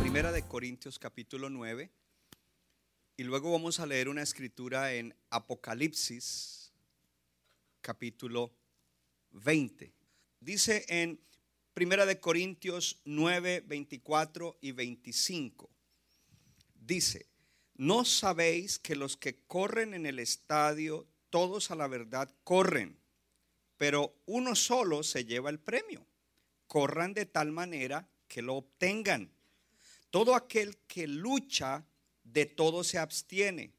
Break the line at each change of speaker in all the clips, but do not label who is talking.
Primera de Corintios capítulo 9. Y luego vamos a leer una escritura en Apocalipsis capítulo 20. Dice en Primera de Corintios 9, 24 y 25. Dice, ¿no sabéis que los que corren en el estadio, todos a la verdad corren, pero uno solo se lleva el premio? Corran de tal manera que lo obtengan. Todo aquel que lucha, de todo se abstiene.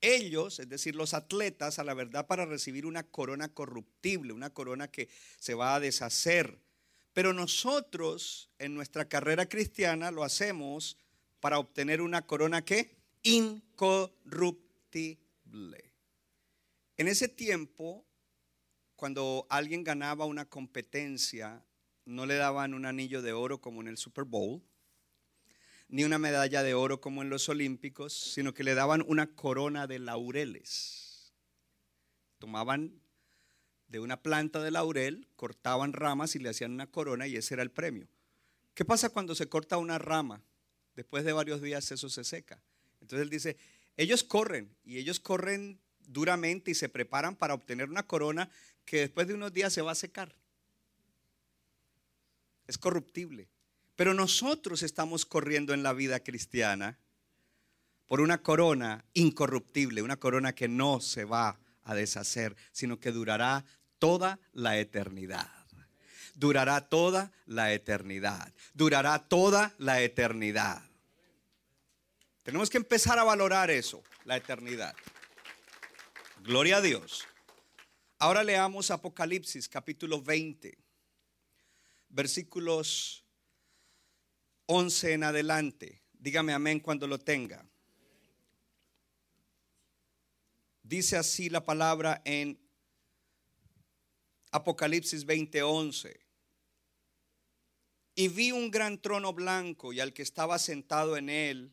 Ellos, es decir, los atletas, a la verdad para recibir una corona corruptible, una corona que se va a deshacer. Pero nosotros en nuestra carrera cristiana lo hacemos para obtener una corona que incorruptible. En ese tiempo, cuando alguien ganaba una competencia, no le daban un anillo de oro como en el Super Bowl, ni una medalla de oro como en los Olímpicos, sino que le daban una corona de laureles. Tomaban de una planta de laurel, cortaban ramas y le hacían una corona y ese era el premio. ¿Qué pasa cuando se corta una rama? Después de varios días eso se seca. Entonces él dice, ellos corren y ellos corren duramente y se preparan para obtener una corona que después de unos días se va a secar. Es corruptible. Pero nosotros estamos corriendo en la vida cristiana por una corona incorruptible, una corona que no se va a deshacer, sino que durará toda la eternidad. Durará toda la eternidad. Durará toda la eternidad. Tenemos que empezar a valorar eso, la eternidad. Gloria a Dios. Ahora leamos Apocalipsis capítulo 20, versículos 11 en adelante. Dígame amén cuando lo tenga. Dice así la palabra en Apocalipsis 20:11. Y vi un gran trono blanco y al que estaba sentado en él,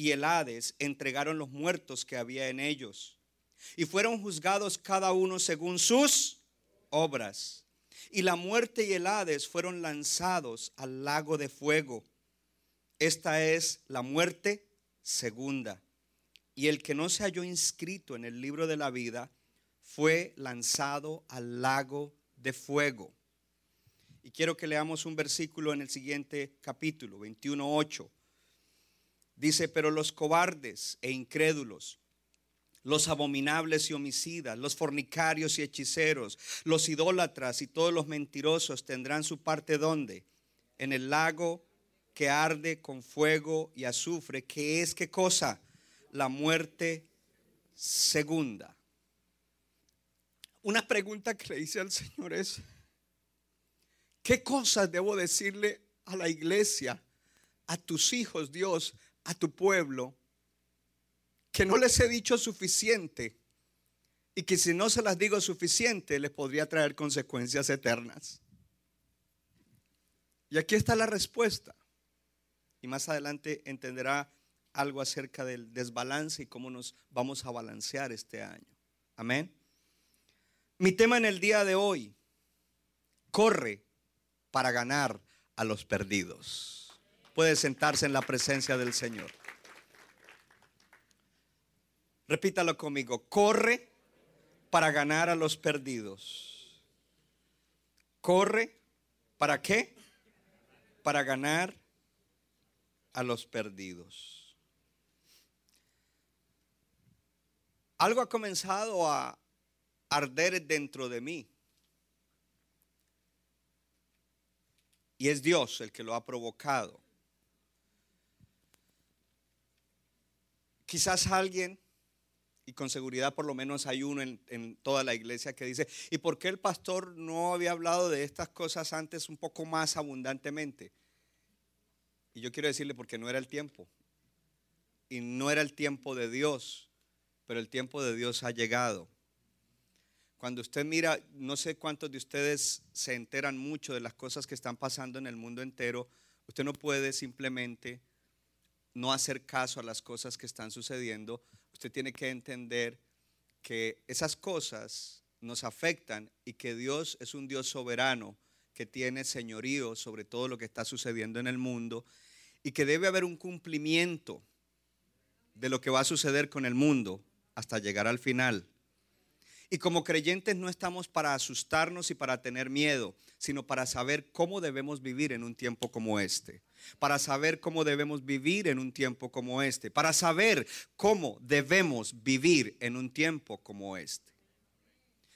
y el Hades entregaron los muertos que había en ellos. Y fueron juzgados cada uno según sus obras. Y la muerte y el Hades fueron lanzados al lago de fuego. Esta es la muerte segunda. Y el que no se halló inscrito en el libro de la vida fue lanzado al lago de fuego. Y quiero que leamos un versículo en el siguiente capítulo, 21.8. Dice, pero los cobardes e incrédulos, los abominables y homicidas, los fornicarios y hechiceros, los idólatras y todos los mentirosos tendrán su parte donde? En el lago que arde con fuego y azufre, que es qué cosa? La muerte segunda. Una pregunta que le hice al Señor es, ¿qué cosas debo decirle a la iglesia, a tus hijos, Dios, a tu pueblo, que no les he dicho suficiente y que si no se las digo suficiente les podría traer consecuencias eternas? Y aquí está la respuesta. Y más adelante entenderá algo acerca del desbalance y cómo nos vamos a balancear este año. Amén. Mi tema en el día de hoy, corre para ganar a los perdidos. Puede sentarse en la presencia del Señor. Repítalo conmigo, corre para ganar a los perdidos. Corre, ¿para qué? Para ganar a los perdidos. Algo ha comenzado a arder dentro de mí. Y es Dios el que lo ha provocado. Quizás alguien, y con seguridad por lo menos hay uno en, toda la iglesia que dice, ¿y por qué el pastor no había hablado de estas cosas antes un poco más abundantemente? Y yo quiero decirle porque no era el tiempo. Y no era el tiempo de Dios, pero el tiempo de Dios ha llegado. Cuando usted mira, no sé cuántos de ustedes se enteran mucho de las cosas que están pasando en el mundo entero, usted no puede simplemente no hacer caso a las cosas que están sucediendo. Usted tiene que entender que esas cosas nos afectan y que Dios es un Dios soberano que tiene señorío sobre todo lo que está sucediendo en el mundo y que debe haber un cumplimiento de lo que va a suceder con el mundo hasta llegar al final. Y como creyentes no estamos para asustarnos y para tener miedo, sino para saber cómo debemos vivir en un tiempo como este. Para saber cómo debemos vivir en un tiempo como este. Para saber cómo debemos vivir en un tiempo como este.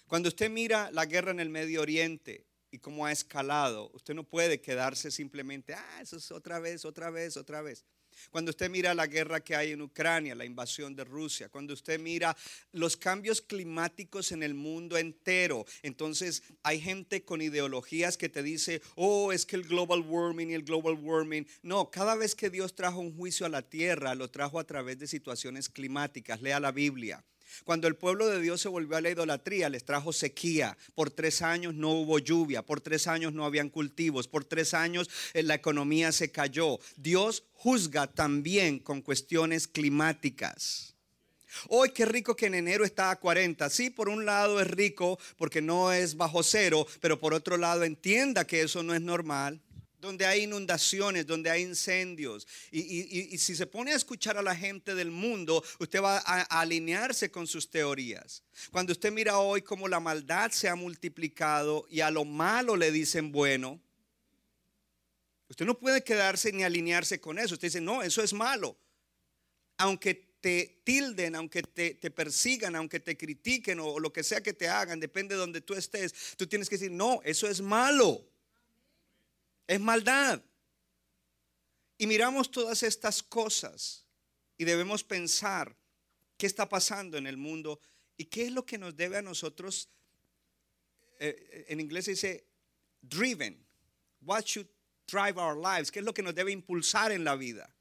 Cuando usted mira la guerra en el Medio Oriente y cómo ha escalado, usted no puede quedarse simplemente, ah, eso es otra vez, otra vez, otra vez. Cuando usted mira la guerra que hay en Ucrania, la invasión de Rusia, cuando usted mira los cambios climáticos en el mundo entero, entonces hay gente con ideologías que te dice, oh, es que el global warming y el global warming. No, cada vez que Dios trajo un juicio a la tierra, lo trajo a través de situaciones climáticas. Lea la Biblia. Cuando el pueblo de Dios se volvió a la idolatría, les trajo sequía. Por tres años no hubo lluvia, por tres años no habían cultivos, por tres años eh, la economía se cayó. Dios juzga también con cuestiones climáticas. Hoy qué rico que en enero está a 40. Sí, por un lado es rico porque no es bajo cero, pero por otro lado entienda que eso no es normal donde hay inundaciones, donde hay incendios. Y, si se pone a escuchar a la gente del mundo, usted va a, alinearse con sus teorías. Cuando usted mira hoy cómo la maldad se ha multiplicado y a lo malo le dicen bueno, usted no puede quedarse ni alinearse con eso. Usted dice, no, eso es malo. Aunque te tilden, aunque te, persigan, aunque te critiquen o lo que sea que te hagan, depende de donde tú estés, tú tienes que decir, no, eso es malo es maldad. Y miramos todas estas cosas y debemos pensar qué está pasando en el mundo y qué es lo que nos debe a nosotros, eh, en inglés se dice driven, what should drive our lives, qué es lo que nos debe impulsar en la vida.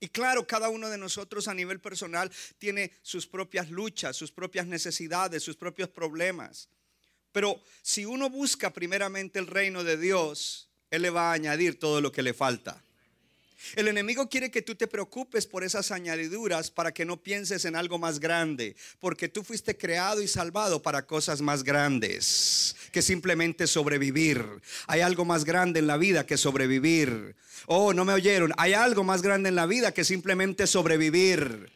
Y claro, cada uno de nosotros a nivel personal tiene sus propias luchas, sus propias necesidades, sus propios problemas. Pero si uno busca primeramente el reino de Dios, él le va a añadir todo lo que le falta. El enemigo quiere que tú te preocupes por esas añadiduras para que no pienses en algo más grande, porque tú fuiste creado y salvado para cosas más grandes que simplemente sobrevivir. Hay algo más grande en la vida que sobrevivir. Oh, no me oyeron. Hay algo más grande en la vida que simplemente sobrevivir.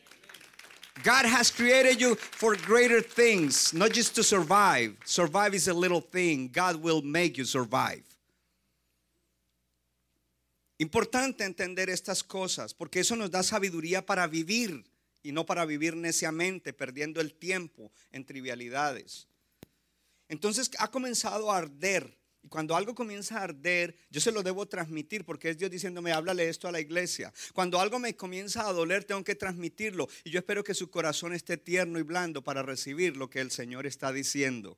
God has created you for greater things, not just to survive. Survive is a little thing. God will make you survive. Importante entender estas cosas porque eso nos da sabiduría para vivir y no para vivir neciamente, perdiendo el tiempo en trivialidades. Entonces ha comenzado a arder. Y cuando algo comienza a arder, yo se lo debo transmitir porque es Dios diciéndome, háblale esto a la iglesia. Cuando algo me comienza a doler, tengo que transmitirlo. Y yo espero que su corazón esté tierno y blando para recibir lo que el Señor está diciendo.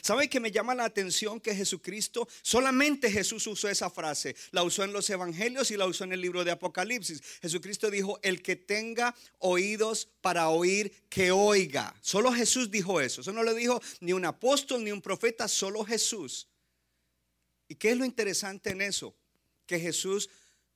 ¿Sabe que me llama la atención que Jesucristo, solamente Jesús usó esa frase, la usó en los evangelios y la usó en el libro de Apocalipsis. Jesucristo dijo, el que tenga oídos para oír, que oiga. Solo Jesús dijo eso. Eso no lo dijo ni un apóstol ni un profeta, solo Jesús. ¿Y qué es lo interesante en eso? Que Jesús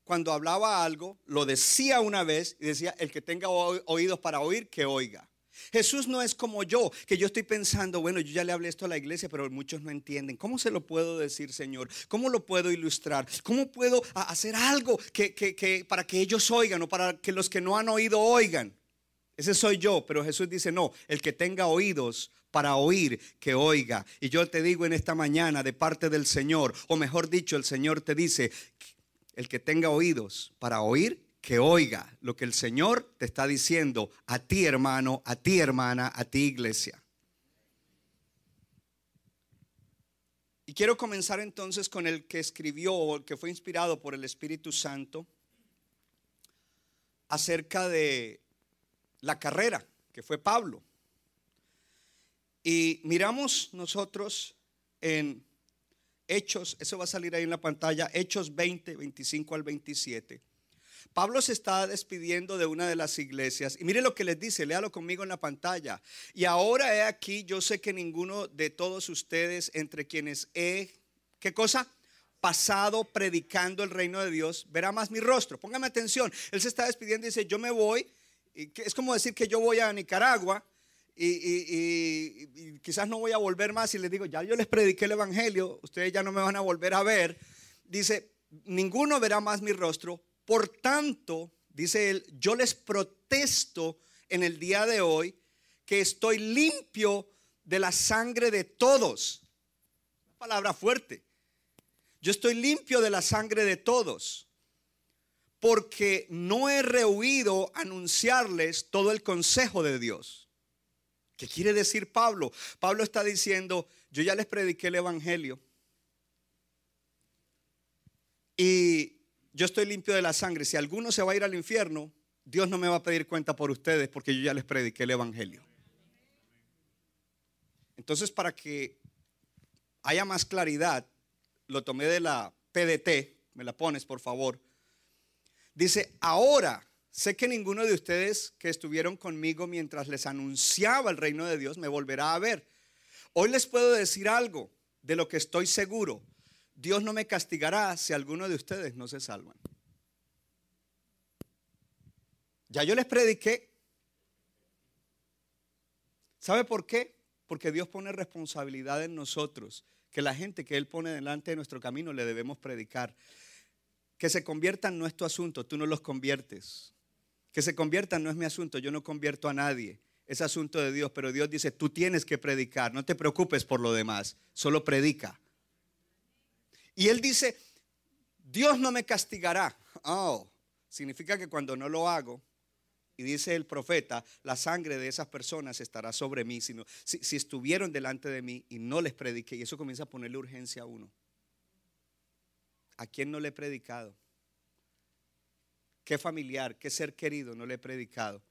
cuando hablaba algo, lo decía una vez y decía, el que tenga oídos para oír, que oiga. Jesús no es como yo, que yo estoy pensando, bueno, yo ya le hablé esto a la iglesia, pero muchos no entienden. ¿Cómo se lo puedo decir, Señor? ¿Cómo lo puedo ilustrar? ¿Cómo puedo hacer algo que, para que ellos oigan o para que los que no han oído oigan? Ese soy yo, pero Jesús dice, no, el que tenga oídos para oír que oiga. Y yo te digo en esta mañana de parte del Señor, o mejor dicho, el Señor te dice, el que tenga oídos para oír, que oiga lo que el Señor te está diciendo a ti hermano, a ti hermana, a ti iglesia. Y quiero comenzar entonces con el que escribió, el que fue inspirado por el Espíritu Santo, acerca de la carrera, que fue Pablo. Y miramos nosotros en Hechos, eso va a salir ahí en la pantalla, Hechos 20, 25 al 27. Pablo se está despidiendo de una de las iglesias y mire lo que les dice, léalo conmigo en la pantalla. Y ahora he aquí, yo sé que ninguno de todos ustedes entre quienes he, ¿qué cosa? Pasado predicando el reino de Dios, verá más mi rostro. Póngame atención, él se está despidiendo y dice, yo me voy, y es como decir que yo voy a Nicaragua. Y, quizás no voy a volver más y les digo, ya yo les prediqué el Evangelio, ustedes ya no me van a volver a ver. Dice, ninguno verá más mi rostro, por tanto, dice él, yo les protesto en el día de hoy que estoy limpio de la sangre de todos. palabra fuerte. Yo estoy limpio de la sangre de todos porque no he rehuido anunciarles todo el consejo de Dios. ¿Qué quiere decir Pablo? Pablo está diciendo, yo ya les prediqué el Evangelio y yo estoy limpio de la sangre. Si alguno se va a ir al infierno, Dios no me va a pedir cuenta por ustedes porque yo ya les prediqué el Evangelio. Entonces, para que haya más claridad, lo tomé de la PDT, me la pones por favor. Dice, ahora sé que ninguno de ustedes que estuvieron conmigo mientras les anunciaba el reino de Dios me volverá a ver. Hoy les puedo decir algo de lo que estoy seguro. Dios no me castigará si alguno de ustedes no se salvan. Ya yo les prediqué. ¿Sabe por qué? Porque Dios pone responsabilidad en nosotros, que la gente que Él pone delante de nuestro camino le debemos predicar. Que se conviertan no es tu asunto, tú no los conviertes. Que se conviertan no es mi asunto, yo no convierto a nadie. Es asunto de Dios, pero Dios dice, tú tienes que predicar, no te preocupes por lo demás, solo predica. Y él dice, Dios no me castigará. Oh, significa que cuando no lo hago, y dice el profeta, la sangre de esas personas estará sobre mí, sino si, si, estuvieron delante de mí y no les prediqué, y eso comienza a ponerle urgencia a uno. ¿A quién no le he predicado? ¿Qué familiar, qué ser querido no le he predicado?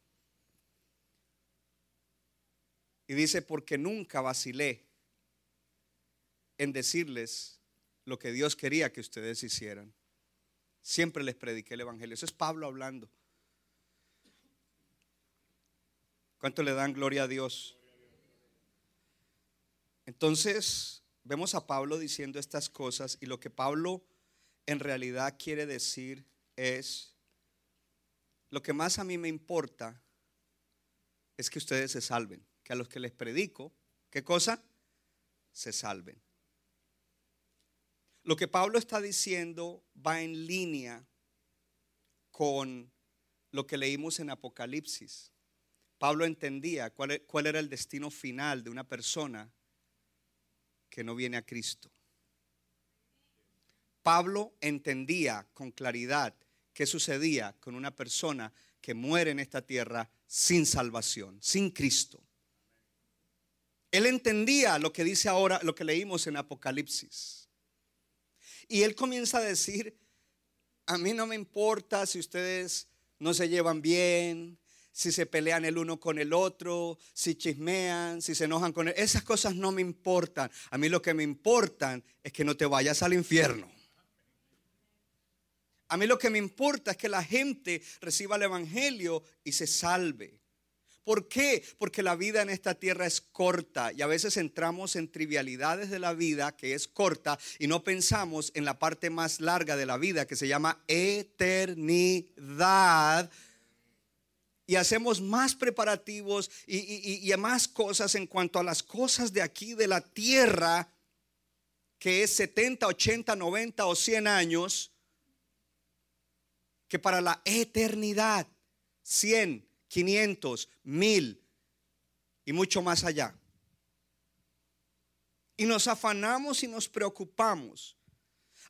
Y dice, porque nunca vacilé en decirles lo que Dios quería que ustedes hicieran. Siempre les prediqué el Evangelio. Eso es Pablo hablando. ¿Cuánto le dan gloria a Dios? Entonces, vemos a Pablo diciendo estas cosas y lo que Pablo en realidad quiere decir es, lo que más a mí me importa es que ustedes se salven, que a los que les predico, ¿qué cosa? Se salven. Lo que Pablo está diciendo va en línea con lo que leímos en Apocalipsis. Pablo entendía cuál, e, cuál, era el destino final de una persona que no viene a Cristo. Pablo entendía con claridad qué sucedía con una persona que muere en esta tierra sin salvación, sin Cristo. Él entendía lo que dice ahora, lo que leímos en Apocalipsis. Y él comienza a decir, a mí no me importa si ustedes no se llevan bien, si se pelean el uno con el otro, si chismean, si se enojan con él. Esas cosas no me importan. A mí lo que me importan es que no te vayas al infierno. A mí lo que me importa es que la gente reciba el Evangelio y se salve. ¿Por qué? Porque la vida en esta tierra es corta y a veces entramos en trivialidades de la vida que es corta y no pensamos en la parte más larga de la vida que se llama eternidad. Y hacemos más preparativos y, y más cosas en cuanto a las cosas de aquí de la tierra, que es 70, 80, 90 o 100 años, que para la eternidad, 100 500, 1000 y mucho más allá. Y nos afanamos y nos preocupamos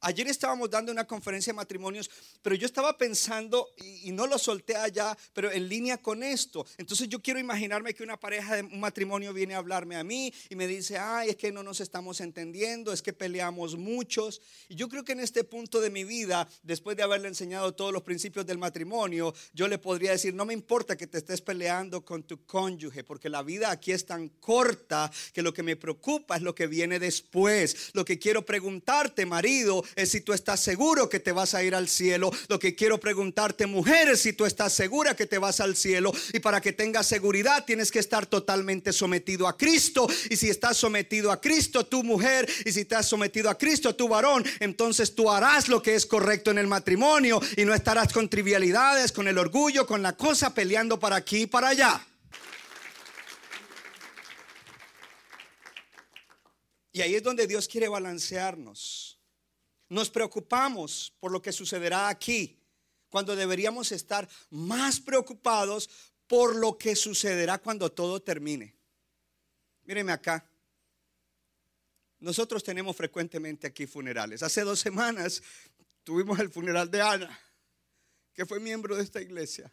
Ayer estábamos dando una conferencia de matrimonios, pero yo estaba pensando, y, y, no lo solté allá, pero en línea con esto. Entonces yo quiero imaginarme que una pareja de un matrimonio viene a hablarme a mí y me dice, ay, es que no nos estamos entendiendo, es que peleamos muchos. Y yo creo que en este punto de mi vida, después de haberle enseñado todos los principios del matrimonio, yo le podría decir, no me importa que te estés peleando con tu cónyuge, porque la vida aquí es tan corta que lo que me preocupa es lo que viene después. Lo que quiero preguntarte, marido, es si tú estás seguro que te vas a ir al cielo. Lo que quiero preguntarte, mujer, es si tú estás segura que te vas al cielo. Y para que tengas seguridad tienes que estar totalmente sometido a Cristo. Y si estás sometido a Cristo, tu mujer, y si estás sometido a Cristo, tu varón, entonces tú harás lo que es correcto en el matrimonio y no estarás con trivialidades, con el orgullo, con la cosa, peleando para aquí y para allá. Y ahí es donde Dios quiere balancearnos. Nos preocupamos por lo que sucederá aquí, cuando deberíamos estar más preocupados por lo que sucederá cuando todo termine. Míreme acá. Nosotros tenemos frecuentemente aquí funerales. Hace dos semanas tuvimos el funeral de Ana, que fue miembro de esta iglesia.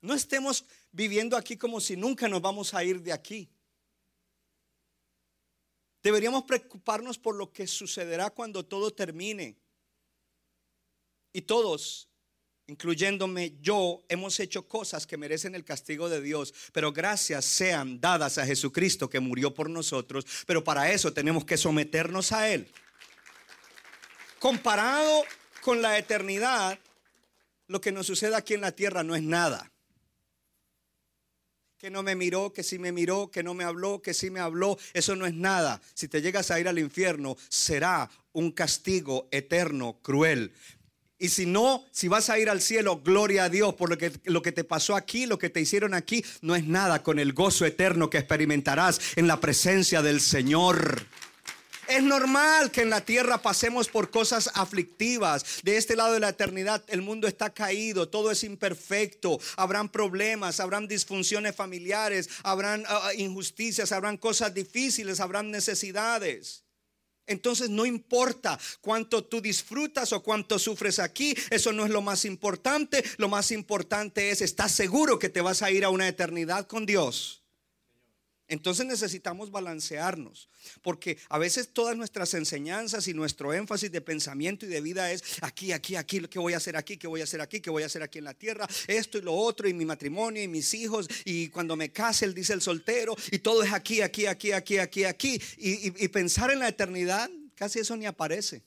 No estemos viviendo aquí como si nunca nos vamos a ir de aquí. Deberíamos preocuparnos por lo que sucederá cuando todo termine. Y todos, incluyéndome yo, hemos hecho cosas que merecen el castigo de Dios, pero gracias sean dadas a Jesucristo que murió por nosotros, pero para eso tenemos que someternos a Él. Comparado con la eternidad, lo que nos sucede aquí en la tierra no es nada que no me miró, que sí me miró, que no me habló, que sí me habló. Eso no es nada. Si te llegas a ir al infierno, será un castigo eterno, cruel. Y si no, si vas a ir al cielo, gloria a Dios por lo que, lo que te pasó aquí, lo que te hicieron aquí, no es nada con el gozo eterno que experimentarás en la presencia del Señor. Es normal que en la tierra pasemos por cosas aflictivas. De este lado de la eternidad el mundo está caído, todo es imperfecto. Habrán problemas, habrán disfunciones familiares, habrán uh, injusticias, habrán cosas difíciles, habrán necesidades. Entonces no importa cuánto tú disfrutas o cuánto sufres aquí, eso no es lo más importante. Lo más importante es, ¿estás seguro que te vas a ir a una eternidad con Dios? Entonces necesitamos balancearnos, porque a veces todas nuestras enseñanzas y nuestro énfasis de pensamiento y de vida es aquí, aquí, aquí, ¿qué voy a hacer aquí? ¿Qué voy a hacer aquí? ¿Qué voy a hacer aquí en la tierra? Esto y lo otro, y mi matrimonio y mis hijos, y cuando me case, él dice el soltero, y todo es aquí, aquí, aquí, aquí, aquí, aquí. Y, y pensar en la eternidad, casi eso ni aparece.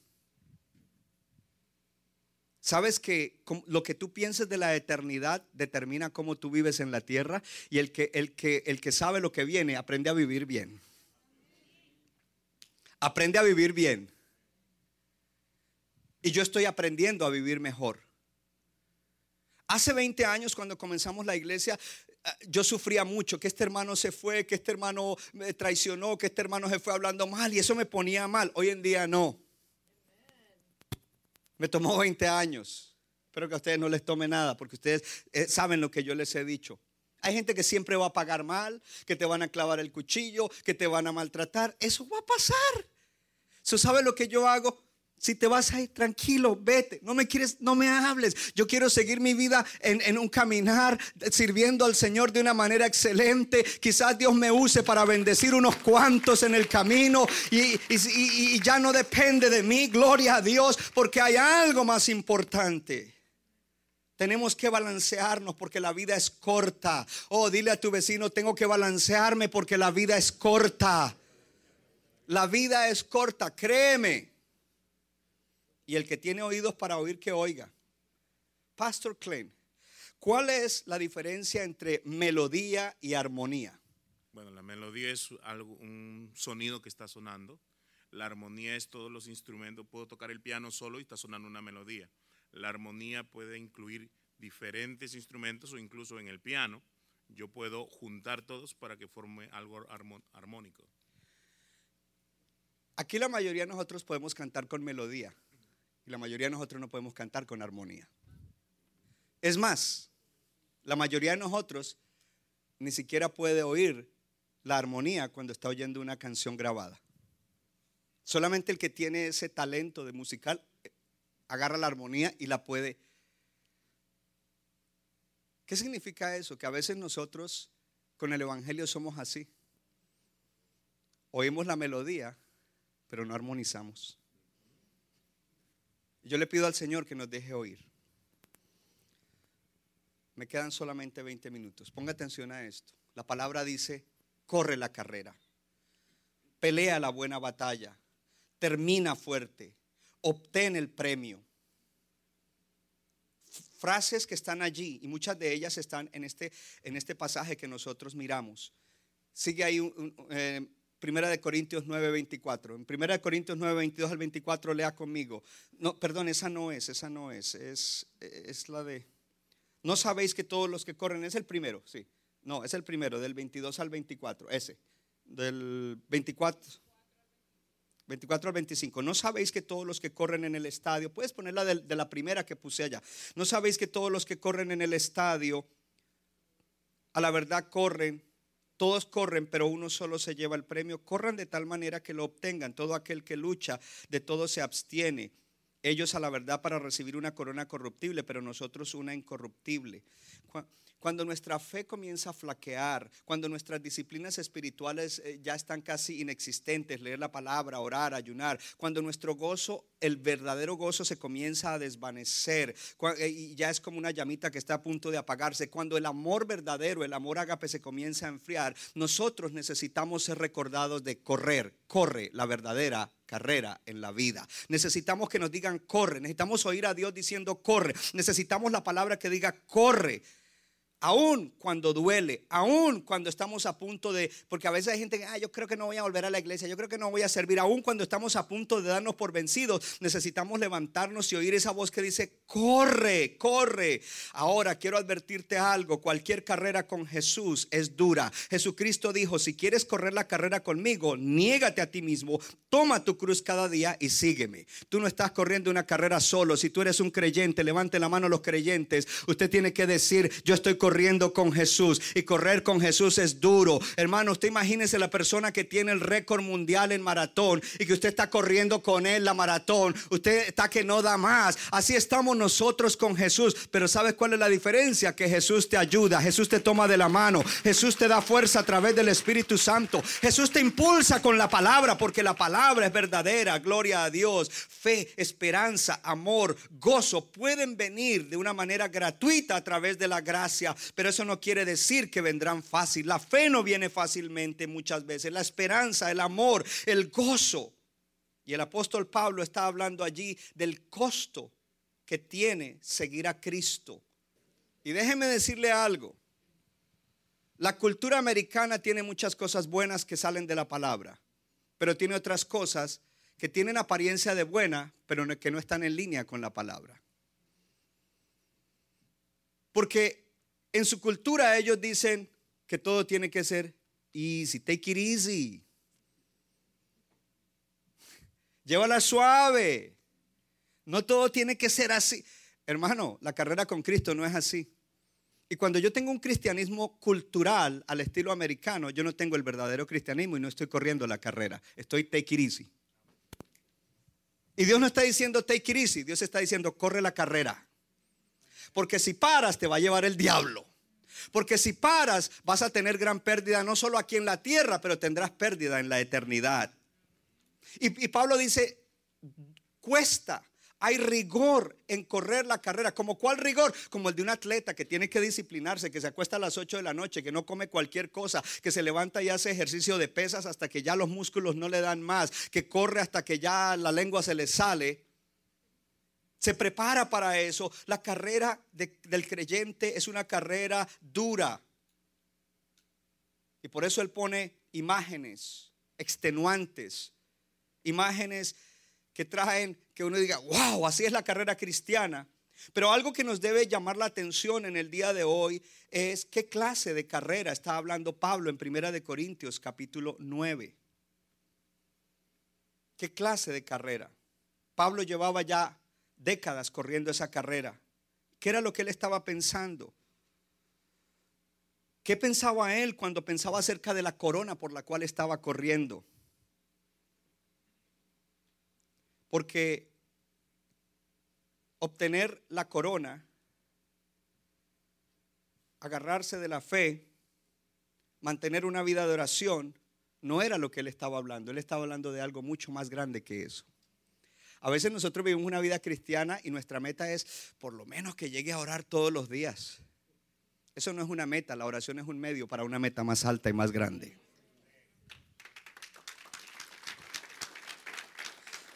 Sabes que lo que tú pienses de la eternidad determina cómo tú vives en la tierra y el que, el que, el que sabe lo que viene aprende a vivir bien. Aprende a vivir bien. Y yo estoy aprendiendo a vivir mejor. Hace 20 años cuando comenzamos la iglesia, eh, yo sufría mucho, que este hermano se fue, que este hermano me traicionó, que este hermano se fue hablando mal y eso me ponía mal. Hoy en día no. Me tomó 20 años. Espero que a ustedes no les tome nada, porque ustedes eh, saben lo que yo les he dicho. Hay gente que siempre va a pagar mal, que te van a clavar el cuchillo, que te van a maltratar. Eso va a pasar. ¿Eso sabe lo que yo hago? Si te vas a ir tranquilo, vete. No me quieres, no me hables. Yo quiero seguir mi vida en, un caminar, sirviendo al Señor de una manera excelente. Quizás Dios me use para bendecir unos cuantos en el camino y, y ya no depende de mí. Gloria a Dios, porque hay algo más importante. Tenemos que balancearnos porque la vida es corta. Oh, dile a tu vecino, tengo que balancearme porque la vida es corta. La vida es corta, créeme. Y el que tiene oídos para oír, que oiga. Pastor Klein, ¿cuál es la diferencia entre melodía y armonía?
Bueno, la melodía es algo, un sonido que está sonando. La armonía es todos los instrumentos. Puedo tocar el piano solo y está sonando una melodía. La armonía puede incluir diferentes instrumentos o incluso en el piano yo puedo juntar todos para que forme algo armónico.
Aquí la mayoría de nosotros podemos cantar con melodía la mayoría de nosotros no podemos cantar con armonía. Es más, la mayoría de nosotros ni siquiera puede oír la armonía cuando está oyendo una canción grabada. Solamente el que tiene ese talento de musical eh, agarra la armonía y la puede. ¿Qué significa eso? Que a veces nosotros con el Evangelio somos así. Oímos la melodía, pero no armonizamos. Yo le pido al Señor que nos deje oír. Me quedan solamente 20 minutos. Ponga atención a esto. La palabra dice, corre la carrera, pelea la buena batalla, termina fuerte, obtén el premio. Frases que están allí y muchas de ellas están en este, en este pasaje que nosotros miramos. Sigue ahí eh, Primera de Corintios 9, 24. En Primera de Corintios 9, 22 al 24 lea conmigo. No, perdón, esa no es, esa no es, es, es la de... No sabéis que todos los que corren, es el primero, sí. No, es el primero, del 22 al 24, ese. Del 24. 24 al 25. No sabéis que todos los que corren en el estadio, puedes ponerla de, de la primera que puse allá. No sabéis que todos los que corren en el estadio, a la verdad corren, todos corren, pero uno solo se lleva el premio. Corran de tal manera que lo obtengan. Todo aquel que lucha, de todo se abstiene. Ellos a la verdad para recibir una corona corruptible, pero nosotros una incorruptible. Cuando nuestra fe comienza a flaquear, cuando nuestras disciplinas espirituales eh, ya están casi inexistentes, leer la palabra, orar, ayunar, cuando nuestro gozo, el verdadero gozo se comienza a desvanecer eh, y ya es como una llamita que está a punto de apagarse, cuando el amor verdadero, el amor ágape se comienza a enfriar, nosotros necesitamos ser recordados de correr, corre la verdadera carrera en la vida. Necesitamos que nos digan corre, necesitamos oír a Dios diciendo corre, necesitamos la palabra que diga corre. Aún cuando duele, aún cuando estamos a punto de, porque a veces hay gente que, ah, yo creo que no voy a volver a la iglesia, yo creo que no voy a servir, aún cuando estamos a punto de darnos por vencidos, necesitamos levantarnos y oír esa voz que dice, corre, corre. Ahora quiero advertirte algo, cualquier carrera con Jesús es dura. Jesucristo dijo, si quieres correr la carrera conmigo, niégate a ti mismo, toma tu cruz cada día y sígueme. Tú no estás corriendo una carrera solo, si tú eres un creyente, levante la mano los creyentes, usted tiene que decir, yo estoy corriendo corriendo con Jesús. Y correr con Jesús es duro. Hermano, usted imagínese la persona que tiene el récord mundial en maratón y que usted está corriendo con él la maratón. Usted está que no da más. Así estamos nosotros con Jesús. Pero ¿sabes cuál es la diferencia? Que Jesús te ayuda. Jesús te toma de la mano. Jesús te da fuerza a través del Espíritu Santo. Jesús te impulsa con la palabra porque la palabra es verdadera. Gloria a Dios. Fe, esperanza, amor, gozo pueden venir de una manera gratuita a través de la gracia pero eso no quiere decir que vendrán fácil. La fe no viene fácilmente muchas veces. La esperanza, el amor, el gozo. Y el apóstol Pablo está hablando allí del costo que tiene seguir a Cristo. Y déjeme decirle algo. La cultura americana tiene muchas cosas buenas que salen de la palabra, pero tiene otras cosas que tienen apariencia de buena, pero que no están en línea con la palabra. Porque en su cultura ellos dicen que todo tiene que ser easy, take it easy. Llévala suave. No todo tiene que ser así. Hermano, la carrera con Cristo no es así. Y cuando yo tengo un cristianismo cultural al estilo americano, yo no tengo el verdadero cristianismo y no estoy corriendo la carrera. Estoy take it easy. Y Dios no está diciendo take it easy, Dios está diciendo corre la carrera. Porque si paras te va a llevar el diablo. Porque si paras vas a tener gran pérdida no solo aquí en la tierra, pero tendrás pérdida en la eternidad. Y, Pablo dice, cuesta. Hay rigor en correr la carrera. ¿Como cuál rigor? Como el de un atleta que tiene que disciplinarse, que se acuesta a las 8 de la noche, que no come cualquier cosa, que se levanta y hace ejercicio de pesas hasta que ya los músculos no le dan más, que corre hasta que ya la lengua se le sale se prepara para eso. La carrera del creyente es una carrera dura. Y por eso él pone imágenes extenuantes, imágenes que traen que uno diga, wow, así es la carrera cristiana. Pero algo que nos debe llamar la atención en el día de hoy es qué clase de carrera está hablando Pablo en Primera de Corintios capítulo 9. ¿Qué clase de carrera? Pablo llevaba ya décadas corriendo esa carrera. ¿Qué era lo que él estaba pensando? ¿Qué pensaba él cuando pensaba acerca de la corona por la cual estaba corriendo? Porque obtener la corona, agarrarse de la fe, mantener una vida de oración, no era lo que él estaba hablando. Él estaba hablando de algo mucho más grande que eso. A veces nosotros vivimos una vida cristiana y nuestra meta es por lo menos que llegue a orar todos los días. Eso no es una meta, la oración es un medio para una meta más alta y más grande.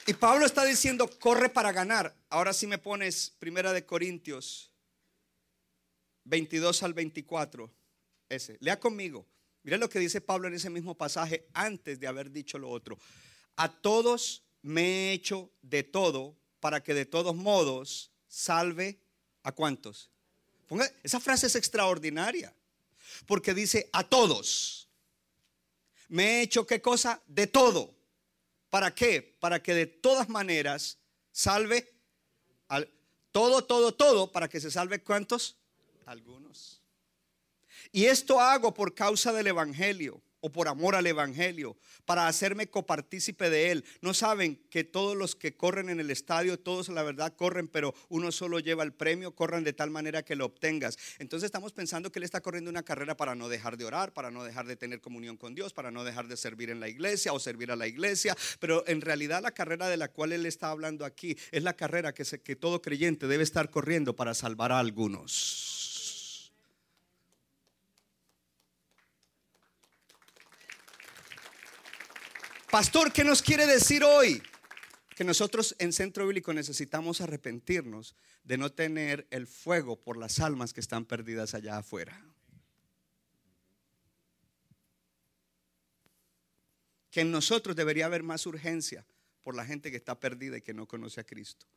Y Pablo está diciendo, corre para ganar. Ahora sí me pones Primera de Corintios 22 al 24. Ese. Lea conmigo. Mira lo que dice Pablo en ese mismo pasaje antes de haber dicho lo otro. A todos me he hecho de todo para que de todos modos salve a cuántos. Esa frase es extraordinaria. Porque dice a todos. Me he hecho qué cosa? De todo. ¿Para qué? Para que de todas maneras salve al todo, todo, todo, para que se salve cuántos? Algunos. Y esto hago por causa del Evangelio o por amor al Evangelio, para hacerme copartícipe de él. No saben que todos los que corren en el estadio, todos la verdad corren, pero uno solo lleva el premio, corran de tal manera que lo obtengas. Entonces estamos pensando que él está corriendo una carrera para no dejar de orar, para no dejar de tener comunión con Dios, para no dejar de servir en la iglesia o servir a la iglesia, pero en realidad la carrera de la cual él está hablando aquí es la carrera que, que todo creyente debe estar corriendo para salvar a algunos. Pastor, ¿qué nos quiere decir hoy? Que nosotros en Centro Bíblico necesitamos arrepentirnos de no tener el fuego por las almas que están perdidas allá afuera. Que en nosotros debería haber más urgencia por la gente que está perdida y que no conoce a Cristo.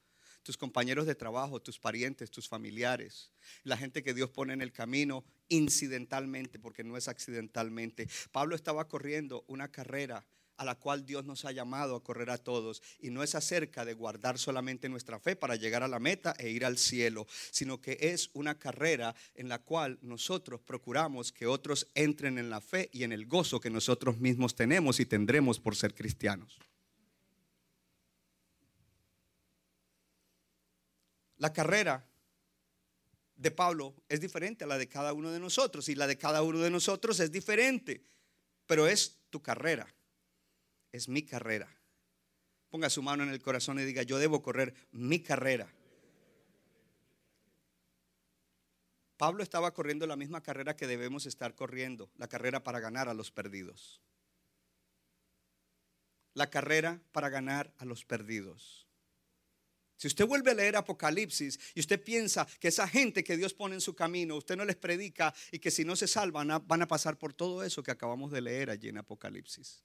Tus compañeros de trabajo, tus parientes, tus familiares, la gente que Dios pone en el camino incidentalmente, porque no es accidentalmente. Pablo estaba corriendo una carrera a la cual Dios nos ha llamado a correr a todos. Y no es acerca de guardar solamente nuestra fe para llegar a la meta e ir al cielo, sino que es una carrera en la cual nosotros procuramos que otros entren en la fe y en el gozo que nosotros mismos tenemos y tendremos por ser cristianos. La carrera de Pablo es diferente a la de cada uno de nosotros y la de cada uno de nosotros es diferente, pero es tu carrera es mi carrera. Ponga su mano en el corazón y diga, yo debo correr mi carrera. Pablo estaba corriendo la misma carrera que debemos estar corriendo, la carrera para ganar a los perdidos. La carrera para ganar a los perdidos. Si usted vuelve a leer Apocalipsis y usted piensa que esa gente que Dios pone en su camino, usted no les predica y que si no se salvan van a pasar por todo eso que acabamos de leer allí en Apocalipsis.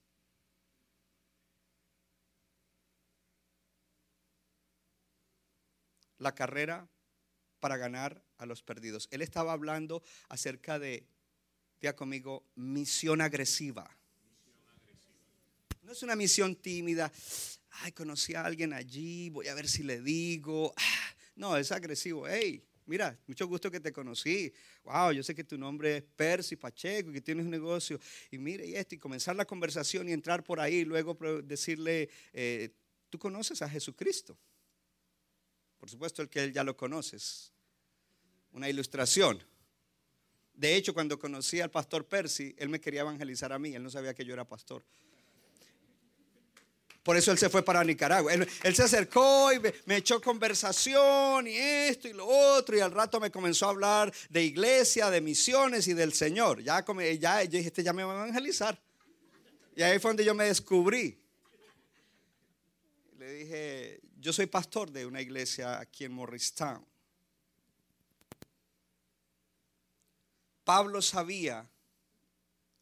La carrera para ganar a los perdidos. Él estaba hablando acerca de, diga conmigo, misión agresiva. No es una misión tímida. Ay, conocí a alguien allí, voy a ver si le digo. Ah, no, es agresivo. Hey, mira, mucho gusto que te conocí. Wow, yo sé que tu nombre es Percy Pacheco y que tienes un negocio. Y mire, y esto, y comenzar la conversación y entrar por ahí, y luego decirle, eh, tú conoces a Jesucristo. Por supuesto, el que él ya lo conoces. Una ilustración. De hecho, cuando conocí al pastor Percy, él me quería evangelizar a mí. Él no sabía que yo era pastor. Por eso él se fue para Nicaragua. Él, se acercó y me, echó conversación y esto y lo otro. Y al rato me comenzó a hablar de iglesia, de misiones y del Señor. Ya, yo dije, este ya me va a evangelizar. Y ahí fue donde yo me descubrí. Le dije, yo soy pastor de una iglesia aquí en Morristown. Pablo sabía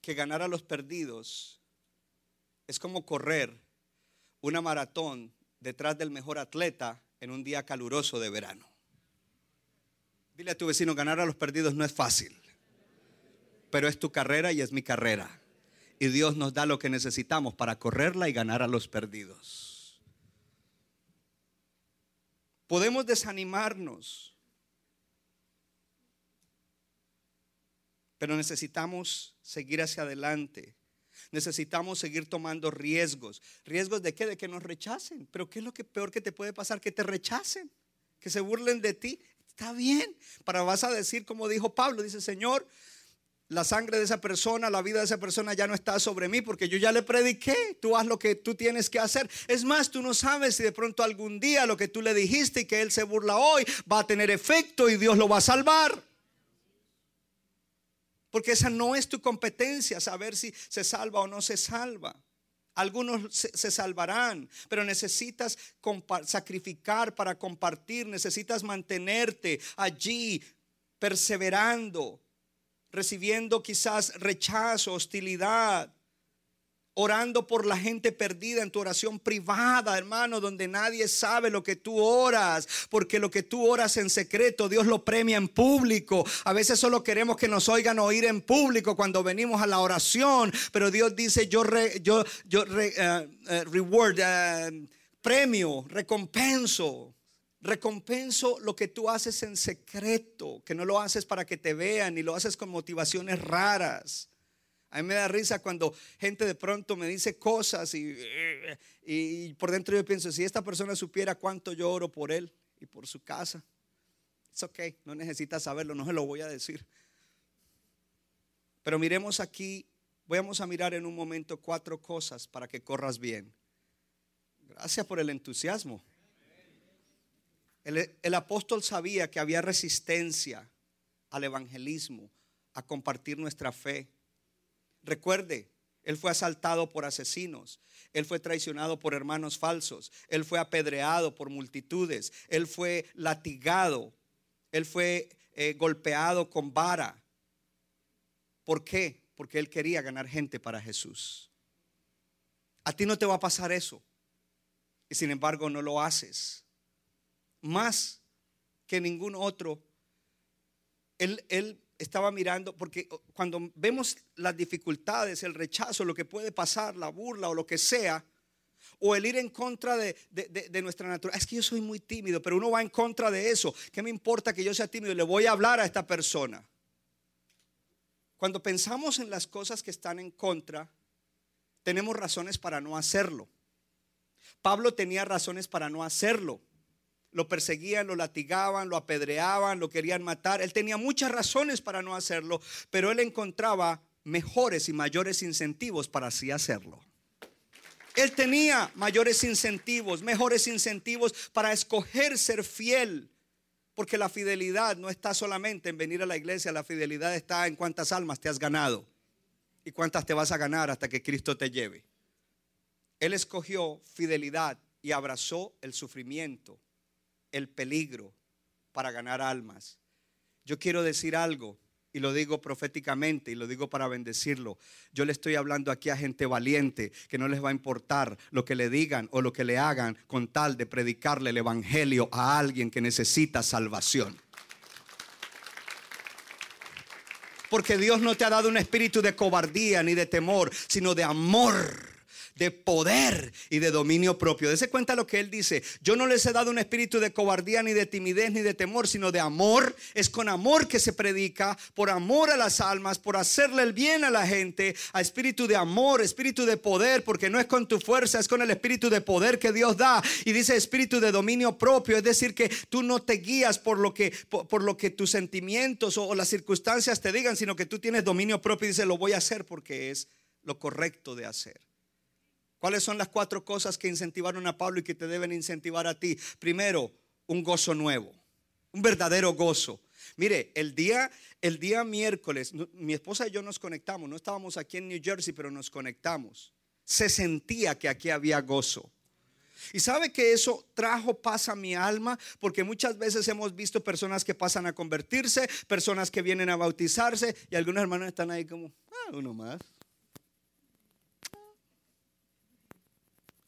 que ganar a los perdidos es como correr una maratón detrás del mejor atleta en un día caluroso de verano. Dile a tu vecino, ganar a los perdidos no es fácil, pero es tu carrera y es mi carrera. Y Dios nos da lo que necesitamos para correrla y ganar a los perdidos. Podemos desanimarnos. Pero necesitamos seguir hacia adelante. Necesitamos seguir tomando riesgos. ¿Riesgos de qué? De que nos rechacen. Pero ¿qué es lo que peor que te puede pasar? Que te rechacen, que se burlen de ti. Está bien. Para vas a decir, como dijo Pablo, dice, Señor, la sangre de esa persona, la vida de esa persona ya no está sobre mí porque yo ya le prediqué. Tú haz lo que tú tienes que hacer. Es más, tú no sabes si de pronto algún día lo que tú le dijiste y que él se burla hoy va a tener efecto y Dios lo va a salvar. Porque esa no es tu competencia, saber si se salva o no se salva. Algunos se, salvarán, pero necesitas sacrificar para compartir, necesitas mantenerte allí perseverando recibiendo quizás rechazo, hostilidad, orando por la gente perdida en tu oración privada, hermano, donde nadie sabe lo que tú oras, porque lo que tú oras en secreto, Dios lo premia en público. A veces solo queremos que nos oigan oír en público cuando venimos a la oración, pero Dios dice, yo, yo, yo eh, eh, reward, eh, premio, recompenso Recompenso lo que tú haces en secreto, que no lo haces para que te vean, ni lo haces con motivaciones raras. A mí me da risa cuando gente de pronto me dice cosas y, y, por dentro yo pienso, si esta persona supiera cuánto yo oro por él y por su casa, es ok, no necesita saberlo, no se lo voy a decir. Pero miremos aquí, vamos a mirar en un momento cuatro cosas para que corras bien. Gracias por el entusiasmo. El, apóstol sabía que había resistencia al evangelismo, a compartir nuestra fe. Recuerde, él fue asaltado por asesinos, él fue traicionado por hermanos falsos, él fue apedreado por multitudes, él fue latigado, él fue eh, golpeado con vara. ¿Por qué? Porque él quería ganar gente para Jesús. A ti no te va a pasar eso. Y sin embargo no lo haces más que ningún otro. Él, estaba mirando, porque cuando vemos las dificultades, el rechazo, lo que puede pasar, la burla o lo que sea, o el ir en contra de, de, nuestra naturaleza. Es que yo soy muy tímido, pero uno va en contra de eso. ¿Qué me importa que yo sea tímido? Le voy a hablar a esta persona. Cuando pensamos en las cosas que están en contra, tenemos razones para no hacerlo. Pablo tenía razones para no hacerlo. Lo perseguían, lo latigaban, lo apedreaban, lo querían matar. Él tenía muchas razones para no hacerlo, pero él encontraba mejores y mayores incentivos para así hacerlo. Él tenía mayores incentivos, mejores incentivos para escoger ser fiel. Porque la fidelidad no está solamente en venir a la iglesia, la fidelidad está en cuántas almas te has ganado y cuántas te vas a ganar hasta que Cristo te lleve. Él escogió fidelidad y abrazó el sufrimiento el peligro para ganar almas. Yo quiero decir algo y lo digo proféticamente y lo digo para bendecirlo. Yo le estoy hablando aquí a gente valiente que no les va a importar lo que le digan o lo que le hagan con tal de predicarle el evangelio a alguien que necesita salvación. Porque Dios no te ha dado un espíritu de cobardía ni de temor, sino de amor de poder y de dominio propio. Dese cuenta lo que él dice. Yo no les he dado un espíritu de cobardía, ni de timidez, ni de temor, sino de amor. Es con amor que se predica, por amor a las almas, por hacerle el bien a la gente, a espíritu de amor, espíritu de poder, porque no es con tu fuerza, es con el espíritu de poder que Dios da. Y dice espíritu de dominio propio, es decir, que tú no te guías por lo que, por, lo que tus sentimientos o, o las circunstancias te digan, sino que tú tienes dominio propio y dices, lo voy a hacer porque es lo correcto de hacer. ¿Cuáles son las cuatro cosas que incentivaron a Pablo y que te deben incentivar a ti? Primero, un gozo nuevo, un verdadero gozo. Mire, el día, el día miércoles, mi esposa y yo nos conectamos, no estábamos aquí en New Jersey, pero nos conectamos. Se sentía que aquí había gozo. Y sabe que eso trajo paz a mi alma, porque muchas veces hemos visto personas que pasan a convertirse, personas que vienen a bautizarse, y algunos hermanos están ahí como, ah, uno más.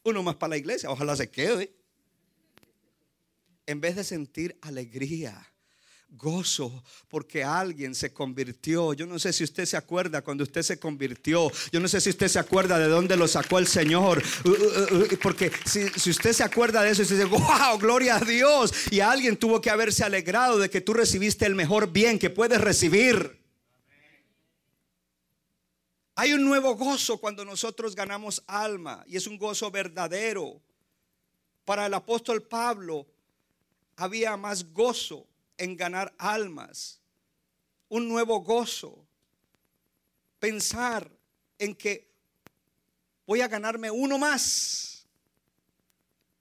Uno más para la iglesia, ojalá se quede. En vez de sentir alegría, gozo porque alguien se convirtió. Yo no sé si usted se acuerda cuando usted se convirtió. Yo no sé si usted se acuerda de dónde lo sacó el Señor. Uh, uh, uh, porque si, usted se acuerda de eso y dice, wow, gloria a Dios. Y alguien tuvo que haberse alegrado de que tú recibiste el mejor bien que puedes recibir. Hay un nuevo gozo cuando nosotros ganamos alma y es un gozo verdadero. Para el apóstol Pablo había más gozo en ganar almas, un nuevo gozo. Pensar en que voy a ganarme uno más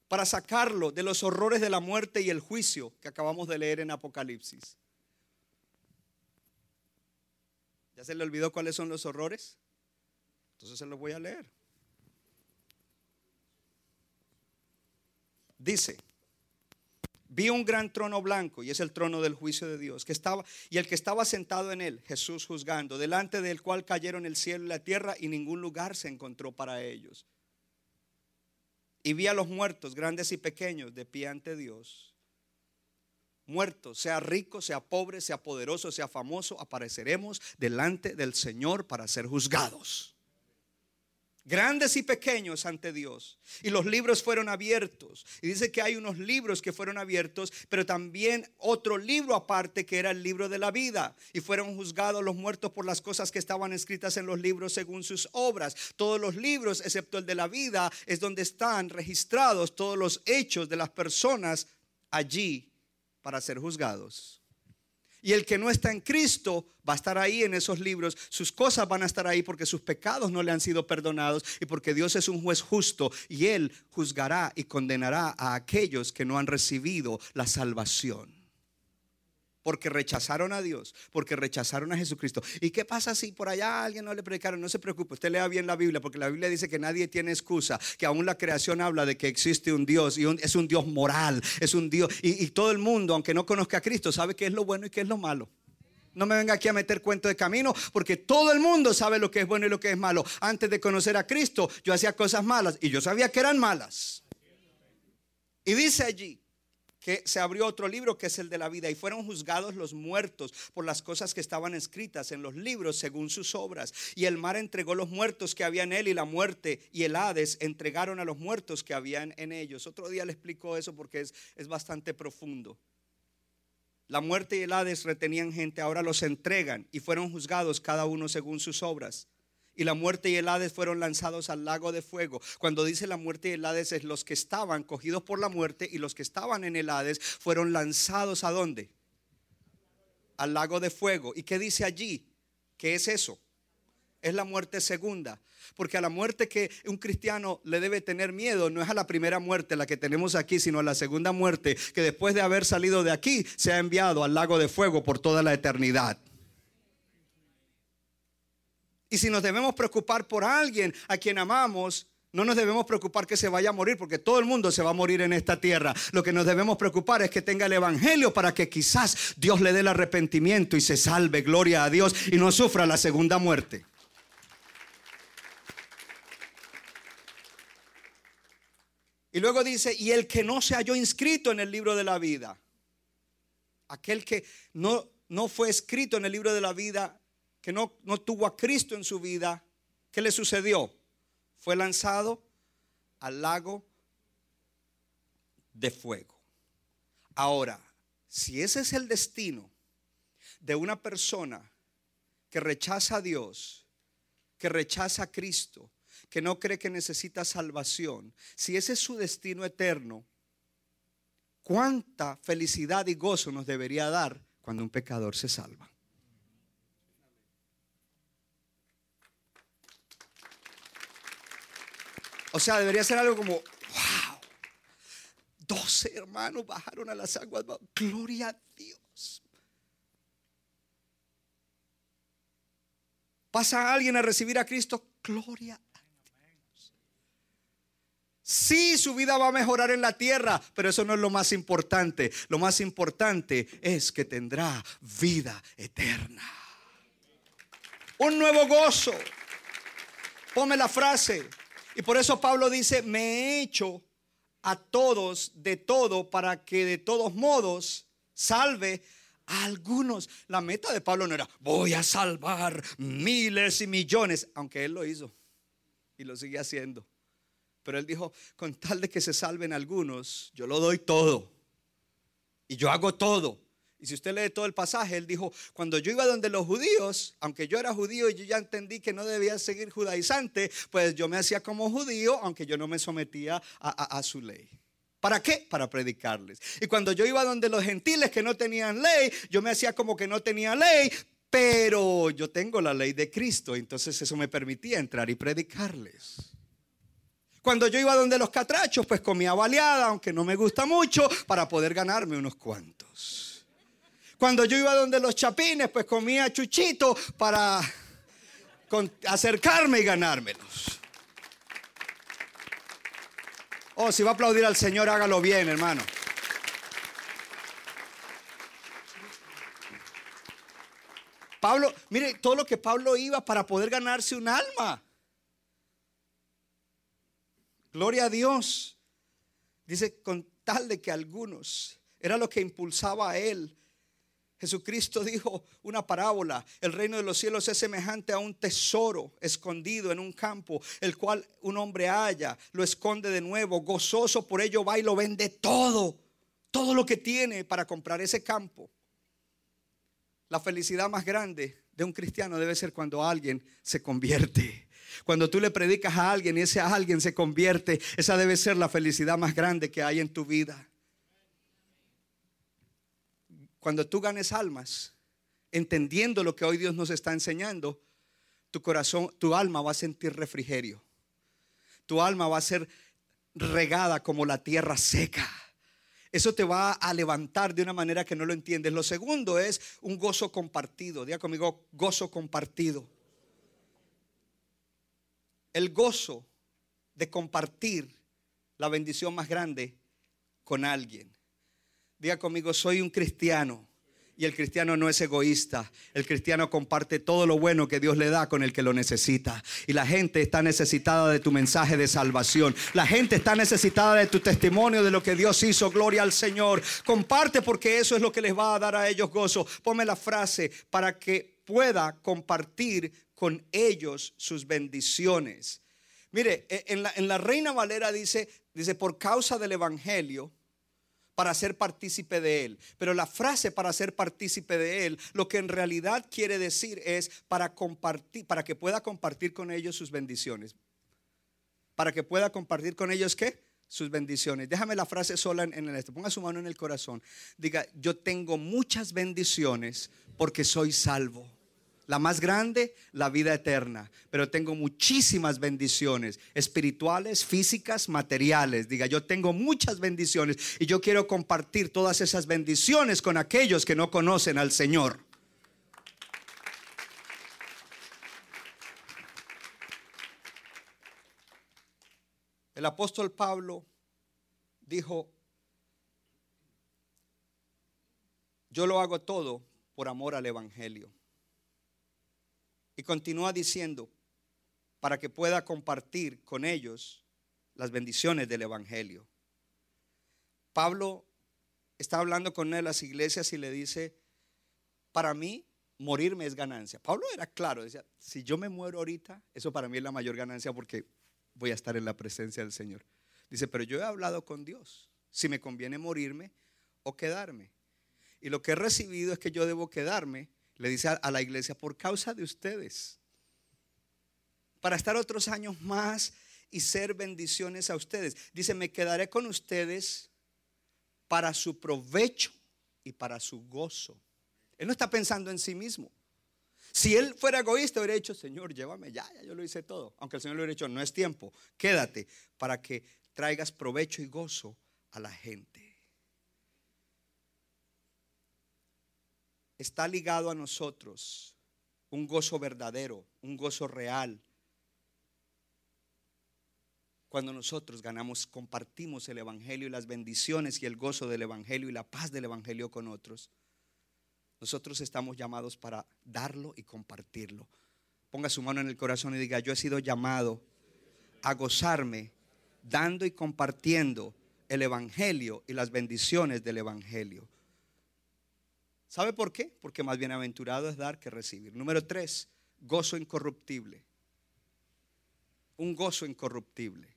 para sacarlo de los horrores de la muerte y el juicio que acabamos de leer en Apocalipsis. ¿Ya se le olvidó cuáles son los horrores? Entonces se los voy a leer. Dice, vi un gran trono blanco y es el trono del juicio de Dios, que estaba y el que estaba sentado en él, Jesús juzgando, delante del cual cayeron el cielo y la tierra y ningún lugar se encontró para ellos. Y vi a los muertos, grandes y pequeños, de pie ante Dios. Muertos, sea rico, sea pobre, sea poderoso, sea famoso, apareceremos delante del Señor para ser juzgados grandes y pequeños ante Dios. Y los libros fueron abiertos. Y dice que hay unos libros que fueron abiertos, pero también otro libro aparte que era el libro de la vida. Y fueron juzgados los muertos por las cosas que estaban escritas en los libros según sus obras. Todos los libros, excepto el de la vida, es donde están registrados todos los hechos de las personas allí para ser juzgados. Y el que no está en Cristo va a estar ahí en esos libros. Sus cosas van a estar ahí porque sus pecados no le han sido perdonados y porque Dios es un juez justo y Él juzgará y condenará a aquellos que no han recibido la salvación porque rechazaron a Dios, porque rechazaron a Jesucristo. ¿Y qué pasa si por allá alguien no le predicaron? No se preocupe, usted lea bien la Biblia, porque la Biblia dice que nadie tiene excusa, que aún la creación habla de que existe un Dios y es un Dios moral, es un Dios, y, y todo el mundo, aunque no conozca a Cristo, sabe qué es lo bueno y qué es lo malo. No me venga aquí a meter cuento de camino, porque todo el mundo sabe lo que es bueno y lo que es malo. Antes de conocer a Cristo, yo hacía cosas malas y yo sabía que eran malas. Y dice allí, que se abrió otro libro que es el de la vida y fueron juzgados los muertos por las cosas que estaban escritas en los libros según sus obras. Y el mar entregó los muertos que había en él y la muerte y el Hades entregaron a los muertos que habían en ellos. Otro día le explico eso porque es, es bastante profundo. La muerte y el Hades retenían gente, ahora los entregan y fueron juzgados cada uno según sus obras y la muerte y el Hades fueron lanzados al lago de fuego. Cuando dice la muerte y el Hades es los que estaban cogidos por la muerte y los que estaban en el Hades fueron lanzados a dónde? Al lago de fuego. ¿Y qué dice allí? ¿Qué es eso? Es la muerte segunda. Porque a la muerte que un cristiano le debe tener miedo no es a la primera muerte, la que tenemos aquí, sino a la segunda muerte, que después de haber salido de aquí se ha enviado al lago de fuego por toda la eternidad. Y si nos debemos preocupar por alguien a quien amamos, no nos debemos preocupar que se vaya a morir, porque todo el mundo se va a morir en esta tierra. Lo que nos debemos preocupar es que tenga el Evangelio para que quizás Dios le dé el arrepentimiento y se salve, gloria a Dios, y no sufra la segunda muerte. Y luego dice, y el que no se halló inscrito en el libro de la vida, aquel que no, no fue escrito en el libro de la vida, que no, no tuvo a Cristo en su vida, ¿qué le sucedió? Fue lanzado al lago de fuego. Ahora, si ese es el destino de una persona que rechaza a Dios, que rechaza a Cristo, que no cree que necesita salvación, si ese es su destino eterno, ¿cuánta felicidad y gozo nos debería dar cuando un pecador se salva? O sea, debería ser algo como, wow, doce hermanos bajaron a las aguas, gloria a Dios. ¿Pasa alguien a recibir a Cristo? Gloria a Dios. Sí, su vida va a mejorar en la tierra, pero eso no es lo más importante. Lo más importante es que tendrá vida eterna. Un nuevo gozo. Ponme la frase, y por eso Pablo dice, me he hecho a todos de todo para que de todos modos salve a algunos. La meta de Pablo no era, voy a salvar miles y millones, aunque él lo hizo y lo sigue haciendo. Pero él dijo, con tal de que se salven algunos, yo lo doy todo. Y yo hago todo. Y si usted lee todo el pasaje, él dijo, cuando yo iba donde los judíos, aunque yo era judío y yo ya entendí que no debía seguir judaizante, pues yo me hacía como judío, aunque yo no me sometía a, su ley. ¿Para qué? Para predicarles. Y cuando yo iba donde los gentiles que no tenían ley, yo me hacía como que no tenía ley, pero yo tengo la ley de Cristo, entonces eso me permitía entrar y predicarles. Cuando yo iba donde los catrachos, pues comía baleada, aunque no me gusta mucho, para poder ganarme unos cuantos. Cuando yo iba donde los chapines, pues comía chuchito para acercarme y ganármelos. Oh, si va a aplaudir al Señor, hágalo bien, hermano. Pablo, mire todo lo que Pablo iba para poder ganarse un alma. Gloria a Dios. Dice, con tal de que algunos, era lo que impulsaba a él. Jesucristo dijo una parábola, el reino de los cielos es semejante a un tesoro escondido en un campo, el cual un hombre halla, lo esconde de nuevo, gozoso por ello va y lo vende todo, todo lo que tiene para comprar ese campo. La felicidad más grande de un cristiano debe ser cuando alguien se convierte. Cuando tú le predicas a alguien y ese alguien se convierte, esa debe ser la felicidad más grande que hay en tu vida. Cuando tú ganes almas, entendiendo lo que hoy Dios nos está enseñando, tu corazón, tu alma va a sentir refrigerio. Tu alma va a ser regada como la tierra seca. Eso te va a levantar de una manera que no lo entiendes. Lo segundo es un gozo compartido. Diga conmigo, gozo compartido el gozo de compartir la bendición más grande con alguien. Diga conmigo, soy un cristiano. Y el cristiano no es egoísta. El cristiano comparte todo lo bueno que Dios le da con el que lo necesita. Y la gente está necesitada de tu mensaje de salvación. La gente está necesitada de tu testimonio de lo que Dios hizo. Gloria al Señor. Comparte porque eso es lo que les va a dar a ellos gozo. Ponme la frase para que pueda compartir con ellos sus bendiciones. Mire, e, en la, en la Reina Valera dice, dice, por causa del Evangelio, para ser partícipe de él. Pero la frase para ser partícipe de él, lo que en realidad quiere decir es para compartir, para que pueda compartir con ellos sus bendiciones. Para que pueda compartir con ellos qué? Sus bendiciones. Déjame la frase sola en, el este. Ponga su mano en el corazón. Diga, yo tengo muchas bendiciones porque soy salvo. La más grande, la vida eterna. Pero tengo muchísimas bendiciones espirituales, físicas, materiales. Diga, yo tengo muchas bendiciones y yo quiero compartir todas esas bendiciones con aquellos que no conocen al Señor. El apóstol Pablo dijo, yo lo hago todo por amor al Evangelio. Y continúa diciendo, para que pueda compartir con ellos las bendiciones del Evangelio. Pablo está hablando con una de las iglesias y le dice, para mí morirme es ganancia. Pablo era claro, decía, si yo me muero ahorita, eso para mí es la mayor ganancia porque voy a estar en la presencia del Señor. Dice, pero yo he hablado con Dios, si me conviene morirme o quedarme. Y lo que he recibido es que yo debo quedarme le dice a, la iglesia, por causa de ustedes, para estar otros años más y ser bendiciones a ustedes. Dice, me quedaré con ustedes para su provecho y para su gozo. Él no está pensando en sí mismo. Si él fuera egoísta, hubiera dicho, Señor, llévame ya, ya yo lo hice todo. Aunque el Señor le hubiera dicho, no es tiempo, quédate para que traigas provecho y gozo a la gente. Está ligado a nosotros un gozo verdadero, un gozo real. Cuando nosotros ganamos, compartimos el Evangelio y las bendiciones y el gozo del Evangelio y la paz del Evangelio con otros, nosotros estamos llamados para darlo y compartirlo. Ponga su mano en el corazón y diga, yo he sido llamado a gozarme dando y compartiendo el Evangelio y las bendiciones del Evangelio. ¿Sabe por qué? Porque más bienaventurado es dar que recibir. Número tres, gozo incorruptible. Un gozo incorruptible.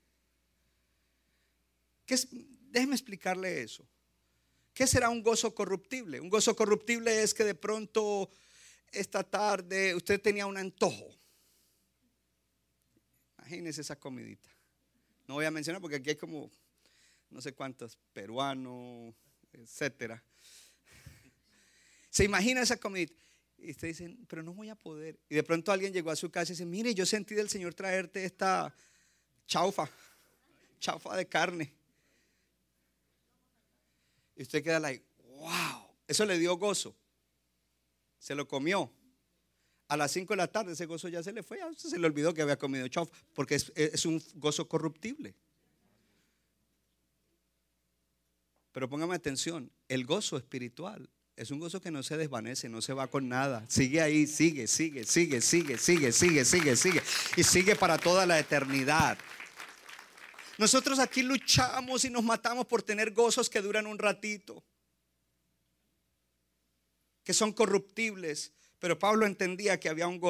Déjeme explicarle eso. ¿Qué será un gozo corruptible? Un gozo corruptible es que de pronto esta tarde usted tenía un antojo. Imagínese esa comidita. No voy a mencionar porque aquí hay como no sé cuántos peruanos, etcétera. Se imagina esa comidita. Y usted dice, pero no voy a poder. Y de pronto alguien llegó a su casa y dice, mire, yo sentí del Señor traerte esta chaufa, chaufa de carne. Y usted queda like, wow, eso le dio gozo. Se lo comió. A las 5 de la tarde ese gozo ya se le fue, se le olvidó que había comido chaufa, porque es, es un gozo corruptible. Pero póngame atención, el gozo espiritual es un gozo que no se desvanece, no se va con nada. Sigue ahí, sigue, sigue, sigue, sigue, sigue, sigue, sigue, sigue. Y sigue para toda la eternidad. Nosotros aquí luchamos y nos matamos por tener gozos que duran un ratito, que son corruptibles. Pero Pablo entendía que había un,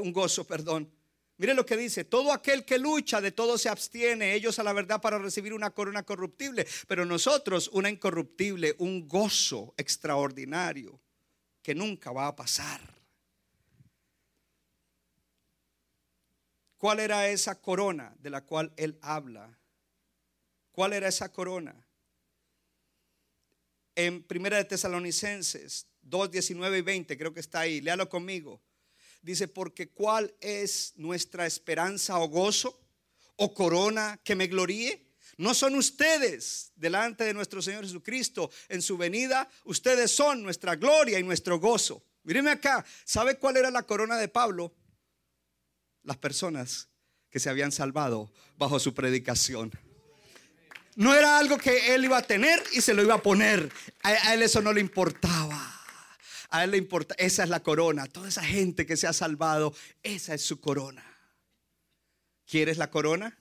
un gozo, perdón, Mire lo que dice, todo aquel que lucha de todo se abstiene, ellos a la verdad para recibir una corona corruptible, pero nosotros una incorruptible, un gozo extraordinario que nunca va a pasar. ¿Cuál era esa corona de la cual él habla? ¿Cuál era esa corona? En Primera de Tesalonicenses 2, 19 y 20, creo que está ahí, léalo conmigo. Dice, porque ¿cuál es nuestra esperanza o gozo o corona que me gloríe? No son ustedes delante de nuestro Señor Jesucristo en su venida, ustedes son nuestra gloria y nuestro gozo. Míreme acá, ¿sabe cuál era la corona de Pablo? Las personas que se habían salvado bajo su predicación. No era algo que él iba a tener y se lo iba a poner. A, él eso no le importaba. A Él le importa, esa es la corona. Toda esa gente que se ha salvado, esa es su corona. ¿Quieres la corona?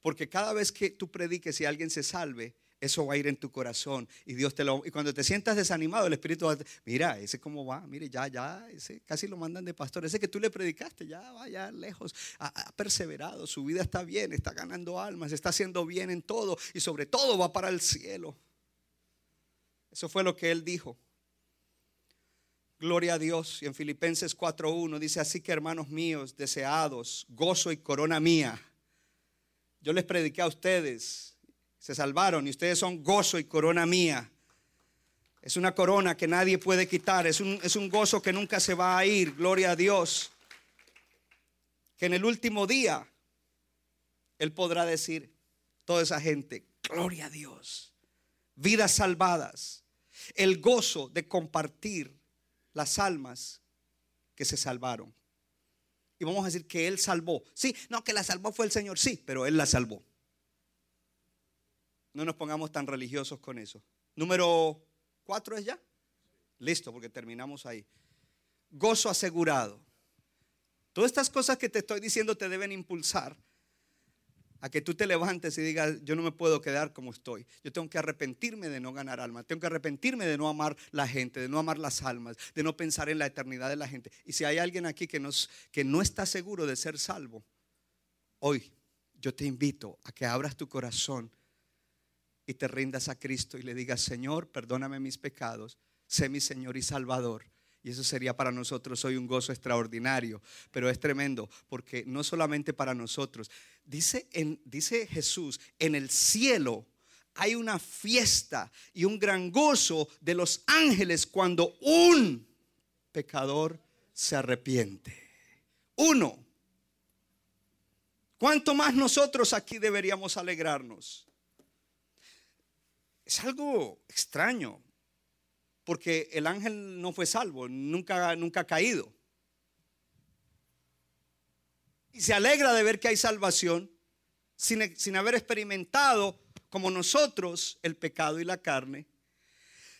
Porque cada vez que tú prediques y alguien se salve, eso va a ir en tu corazón y Dios te lo y cuando te sientas desanimado el espíritu va mira ese cómo va mire ya ya ese casi lo mandan de pastor ese que tú le predicaste ya va ya lejos ha, perseverado su vida está bien está ganando almas está haciendo bien en todo y sobre todo va para el cielo eso fue lo que él dijo. Gloria a Dios. Y en Filipenses 4.1 dice, así que hermanos míos, deseados, gozo y corona mía. Yo les prediqué a ustedes, se salvaron y ustedes son gozo y corona mía. Es una corona que nadie puede quitar, es un, es un gozo que nunca se va a ir, gloria a Dios. Que en el último día Él podrá decir, toda esa gente, gloria a Dios, vidas salvadas, el gozo de compartir las almas que se salvaron. Y vamos a decir que Él salvó. Sí, no, que la salvó fue el Señor, sí, pero Él la salvó. No nos pongamos tan religiosos con eso. Número cuatro es ya. Listo, porque terminamos ahí. Gozo asegurado. Todas estas cosas que te estoy diciendo te deben impulsar a que tú te levantes y digas, yo no me puedo quedar como estoy. Yo tengo que arrepentirme de no ganar almas. Tengo que arrepentirme de no amar la gente, de no amar las almas, de no pensar en la eternidad de la gente. Y si hay alguien aquí que, nos, que no está seguro de ser salvo, hoy yo te invito a que abras tu corazón y te rindas a Cristo y le digas, Señor, perdóname mis pecados, sé mi Señor y Salvador. Y eso sería para nosotros hoy un gozo extraordinario, pero es tremendo, porque no solamente para nosotros, dice, Jesús, en el cielo hay una fiesta y un gran gozo de los ángeles cuando un pecador se arrepiente. Uno. ¿Cuánto más nosotros aquí deberíamos alegrarnos? Es algo extraño porque el ángel no fue salvo, nunca, nunca ha caído. Y se alegra de ver que hay salvación sin, sin haber experimentado como nosotros el pecado y la carne.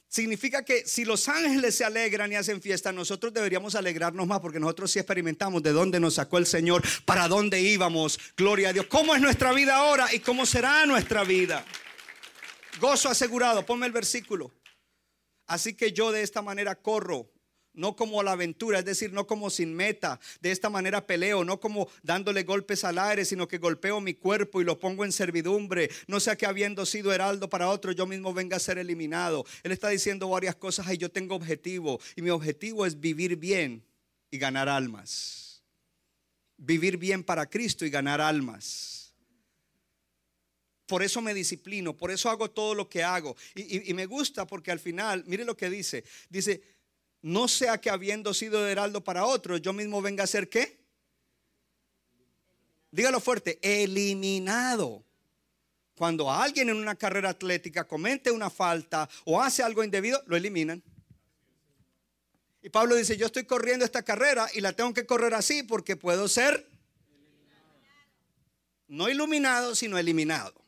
Significa que si los ángeles se alegran y hacen fiesta, nosotros deberíamos alegrarnos más porque nosotros sí experimentamos de dónde nos sacó el Señor, para dónde íbamos, gloria a Dios, cómo es nuestra vida ahora y cómo será nuestra vida. Gozo asegurado, ponme el versículo. Así que yo de esta manera corro, no como la aventura, es decir, no como sin meta. De esta manera peleo, no como dándole golpes al aire, sino que golpeo mi cuerpo y lo pongo en servidumbre. No sea que habiendo sido heraldo para otro, yo mismo venga a ser eliminado. Él está diciendo varias cosas y yo tengo objetivo. Y mi objetivo es vivir bien y ganar almas. Vivir bien para Cristo y ganar almas. Por eso me disciplino, por eso hago todo lo que hago. Y, me gusta porque al final, mire lo que dice. Dice, no sea que habiendo sido heraldo para otros, yo mismo venga a ser qué? Dígalo fuerte, eliminado. Cuando alguien en una carrera atlética comete una falta o hace algo indebido, lo eliminan. Y Pablo dice, yo estoy corriendo esta carrera y la tengo que correr así porque puedo ser no iluminado, sino eliminado.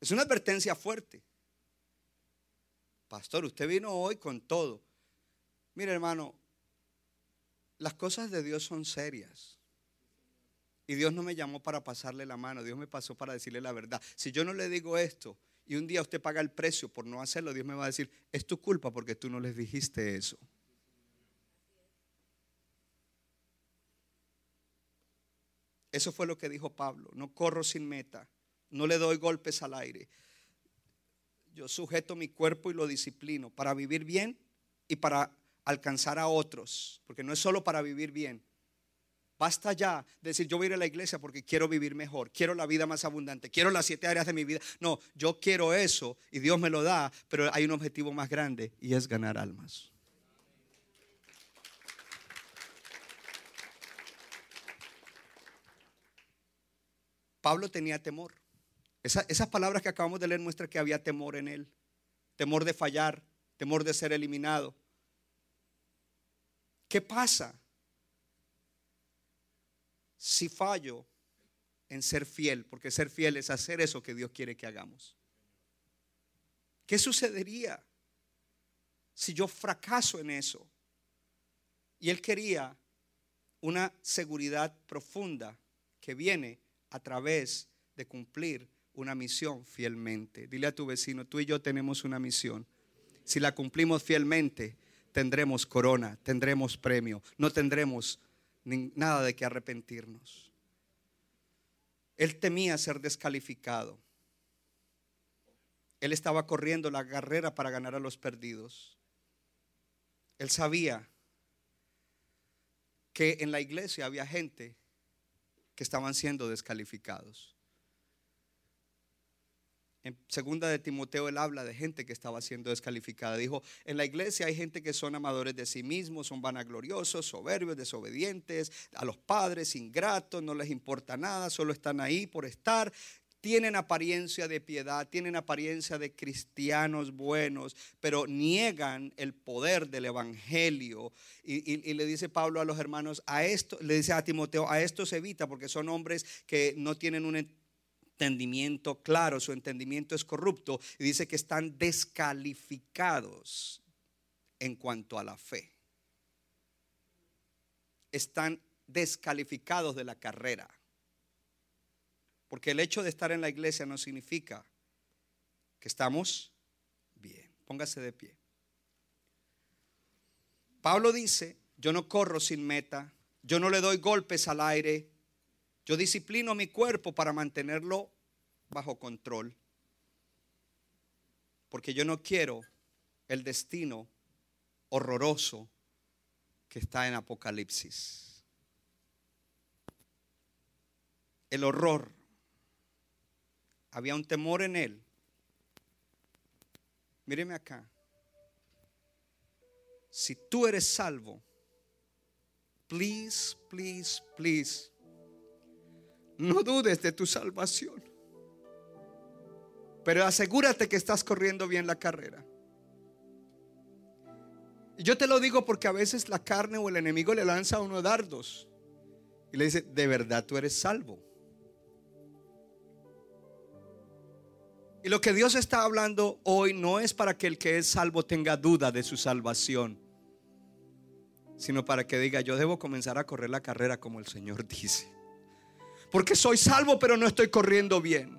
Es una advertencia fuerte. Pastor, usted vino hoy con todo. Mire, hermano, las cosas de Dios son serias. Y Dios no me llamó para pasarle la mano, Dios me pasó para decirle la verdad. Si yo no le digo esto y un día usted paga el precio por no hacerlo, Dios me va a decir, es tu culpa porque tú no les dijiste eso. Eso fue lo que dijo Pablo, no corro sin meta. No le doy golpes al aire. Yo sujeto mi cuerpo y lo disciplino para vivir bien y para alcanzar a otros. Porque no es solo para vivir bien. Basta ya decir, yo voy a ir a la iglesia porque quiero vivir mejor, quiero la vida más abundante, quiero las siete áreas de mi vida. No, yo quiero eso y Dios me lo da, pero hay un objetivo más grande y es ganar almas. Pablo tenía temor esas palabras que acabamos de leer muestran que había temor en él. Temor de fallar, temor de ser eliminado. ¿Qué pasa si fallo en ser fiel? Porque ser fiel es hacer eso que Dios quiere que hagamos. ¿Qué sucedería si yo fracaso en eso? Y él quería una seguridad profunda que viene a través de cumplir una misión fielmente. Dile a tu vecino, tú y yo tenemos una misión. Si la cumplimos fielmente, tendremos corona, tendremos premio, no tendremos nada de que arrepentirnos. Él temía ser descalificado. Él estaba corriendo la carrera para ganar a los perdidos. Él sabía que en la iglesia había gente que estaban siendo descalificados. En segunda de Timoteo él habla de gente que estaba siendo descalificada. Dijo, en la iglesia hay gente que son amadores de sí mismos, son vanagloriosos, soberbios, desobedientes, a los padres, ingratos, no les importa nada, solo están ahí por estar. Tienen apariencia de piedad, tienen apariencia de cristianos buenos, pero niegan el poder del evangelio. Y, y le dice Pablo a los hermanos, a esto, le dice a Timoteo, a esto se evita porque son hombres que no tienen un entendimiento claro, su entendimiento es corrupto y dice que están descalificados en cuanto a la fe. Están descalificados de la carrera. Porque el hecho de estar en la iglesia no significa que estamos bien. Póngase de pie. Pablo dice, yo no corro sin meta, yo no le doy golpes al aire, yo disciplino mi cuerpo para mantenerlo bajo control. Porque yo no quiero el destino horroroso que está en Apocalipsis. El horror. Había un temor en él. Míreme acá. Si tú eres salvo, please, please, please, no dudes de tu salvación. Pero asegúrate que estás corriendo bien la carrera. Y yo te lo digo porque a veces la carne o el enemigo le lanza a uno dardos. Y le dice, de verdad tú eres salvo. Y lo que Dios está hablando hoy no es para que el que es salvo tenga duda de su salvación, sino para que diga, yo debo comenzar a correr la carrera como el Señor dice. Porque soy salvo pero no estoy corriendo bien.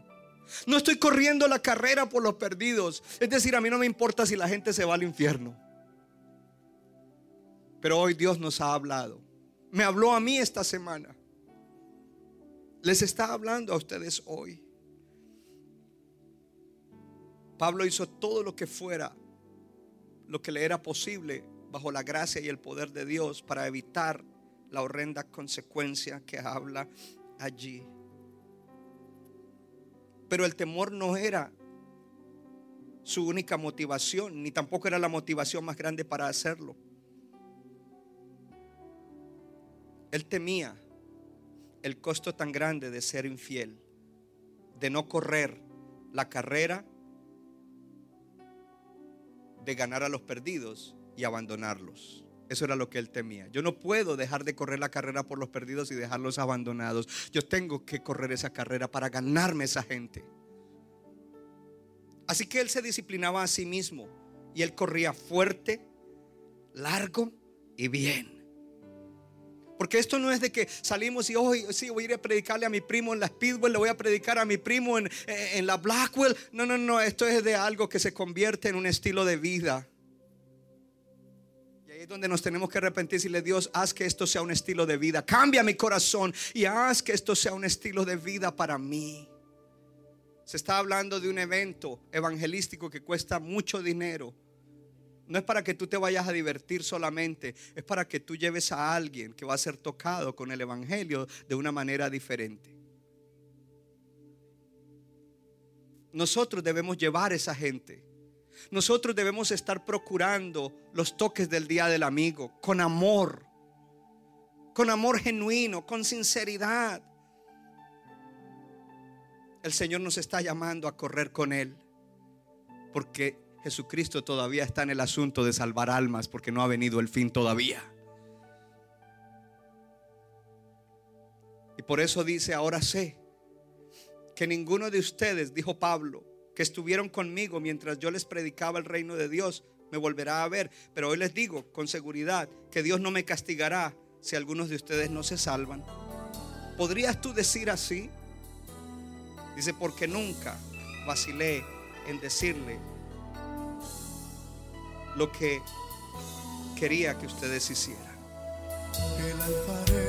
No estoy corriendo la carrera por los perdidos. Es decir, a mí no me importa si la gente se va al infierno. Pero hoy Dios nos ha hablado. Me habló a mí esta semana. Les está hablando a ustedes hoy. Pablo hizo todo lo que fuera, lo que le era posible bajo la gracia y el poder de Dios para evitar la horrenda consecuencia que habla allí. Pero el temor no era su única motivación, ni tampoco era la motivación más grande para hacerlo. Él temía el costo tan grande de ser infiel, de no correr la carrera, de ganar a los perdidos y abandonarlos. Eso era lo que él temía. Yo no puedo dejar de correr la carrera por los perdidos y dejarlos abandonados. Yo tengo que correr esa carrera para ganarme esa gente. Así que él se disciplinaba a sí mismo y él corría fuerte, largo y bien. Porque esto no es de que salimos y hoy sí voy a ir a predicarle a mi primo en la Speedwell, le voy a predicar a mi primo en, en la Blackwell. No, no, no, esto es de algo que se convierte en un estilo de vida es donde nos tenemos que arrepentir y decirle, Dios, haz que esto sea un estilo de vida. Cambia mi corazón y haz que esto sea un estilo de vida para mí. Se está hablando de un evento evangelístico que cuesta mucho dinero. No es para que tú te vayas a divertir solamente, es para que tú lleves a alguien que va a ser tocado con el Evangelio de una manera diferente. Nosotros debemos llevar a esa gente. Nosotros debemos estar procurando los toques del día del amigo con amor, con amor genuino, con sinceridad. El Señor nos está llamando a correr con Él, porque Jesucristo todavía está en el asunto de salvar almas, porque no ha venido el fin todavía. Y por eso dice, ahora sé que ninguno de ustedes, dijo Pablo, que estuvieron conmigo mientras yo les predicaba el reino de Dios, me volverá a ver. Pero hoy les digo con seguridad que Dios no me castigará si algunos de ustedes no se salvan. ¿Podrías tú decir así? Dice, porque nunca vacilé en decirle lo que quería que ustedes hicieran.
El.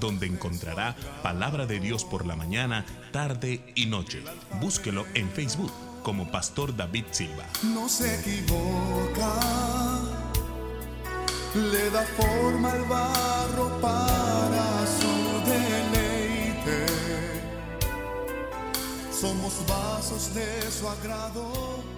donde encontrará palabra de Dios por la mañana, tarde y noche. Búsquelo en Facebook como Pastor David Silva.
No se equivoca, le da forma al barro para su deleite. Somos vasos de su agrado